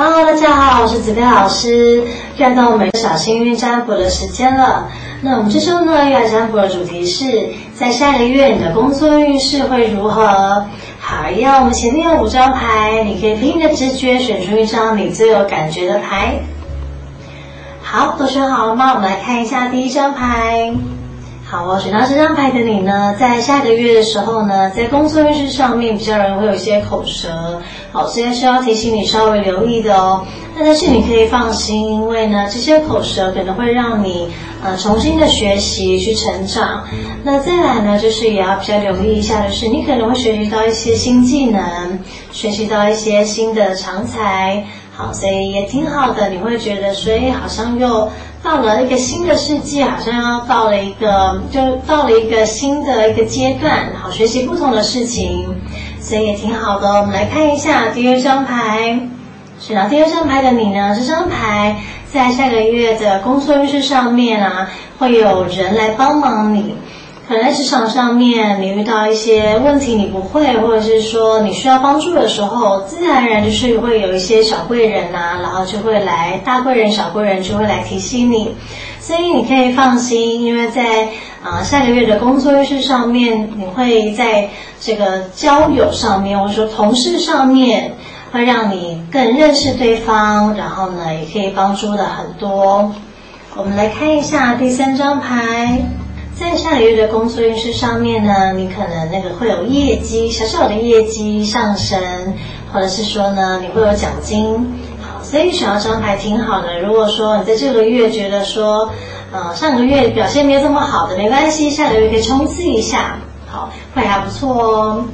Hello，大家好，我是子飞老师。又到我们小幸运占卜的时间了。那我们这周呢，要占卜的主题是在下一个月你的工作运势会如何？好，一样，我们前面有五张牌，你可以凭你的直觉选出一张你最有感觉的牌。好，都选好了吗？我们来看一下第一张牌。好，我选到这张牌的你呢，在下个月的时候呢，在工作运势上面比较容易会有一些口舌，好，所以需要提醒你稍微留意的哦。那但是你可以放心，因为呢，这些口舌可能会让你呃重新的学习去成长。那再来呢，就是也要比较留意一下的是，你可能会学习到一些新技能，学习到一些新的长才。好，所以也挺好的。你会觉得，所以好像又到了一个新的世界，好像要到了一个，就到了一个新的一个阶段。好，学习不同的事情，所以也挺好的。我们来看一下第二张牌，选到第二张牌的你呢？这张牌在下个月的工作运势上面啊，会有人来帮忙你。可能在职场上面，你遇到一些问题你不会，或者是说你需要帮助的时候，自然而然就是会有一些小贵人呐，然后就会来大贵人、小贵人就会来提醒你，所以你可以放心，因为在啊下个月的工作运势上面，你会在这个交友上面，或者说同事上面，会让你更认识对方，然后呢也可以帮助的很多。我们来看一下第三张牌。在下个月的工作运势上面呢，你可能那个会有业绩，小小的业绩上升，或者是说呢，你会有奖金。好，所以选到这张牌挺好的。如果说你在这个月觉得说，呃，上个月表现没有这么好的，没关系，下个月可以冲刺一下，好，会还不错哦。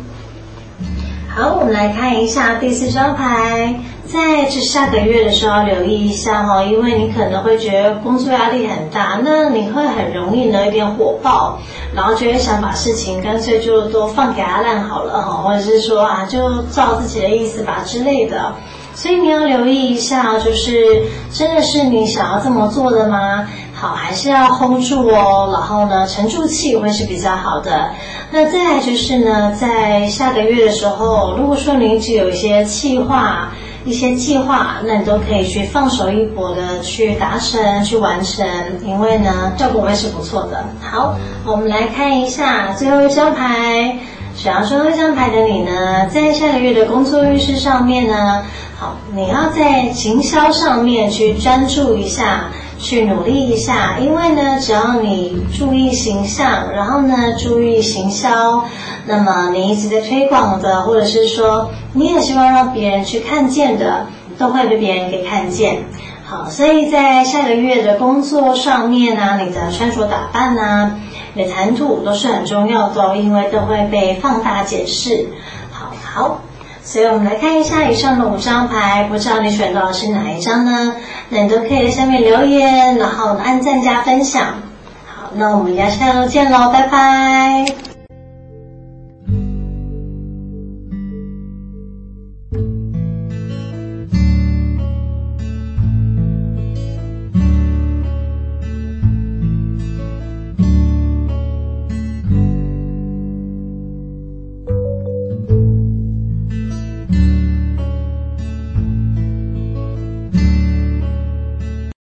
好，我们来看一下第四张牌。在这下个月的时候留意一下哈，因为你可能会觉得工作压力很大，那你会很容易呢有点火爆，然后就会想把事情干脆就都放给阿烂好了哈，或者是说啊就照自己的意思吧之类的。所以你要留意一下，就是真的是你想要这么做的吗？好，还是要 hold 住哦，然后呢沉住气会是比较好的。那再来就是呢，在下个月的时候，如果说你一直有一些气话。一些计划，那你都可以去放手一搏的去达成、去完成，因为呢，效果会是不错的。好，我们来看一下最后一张牌，想要最后一张牌的你呢，在下个月的工作运势上面呢，好，你要在行销上面去专注一下。去努力一下，因为呢，只要你注意形象，然后呢，注意行销，那么你一直在推广的，或者是说你也希望让别人去看见的，都会被别人给看见。好，所以在下个月的工作上面呢，你的穿着打扮呢，你的谈吐都是很重要的，因为都会被放大解释。好好。所以我们来看一下以上的五张牌，不知道你选到的是哪一张呢？那你都可以在下面留言，然后按赞加分享。好，那我们下次见喽，拜拜。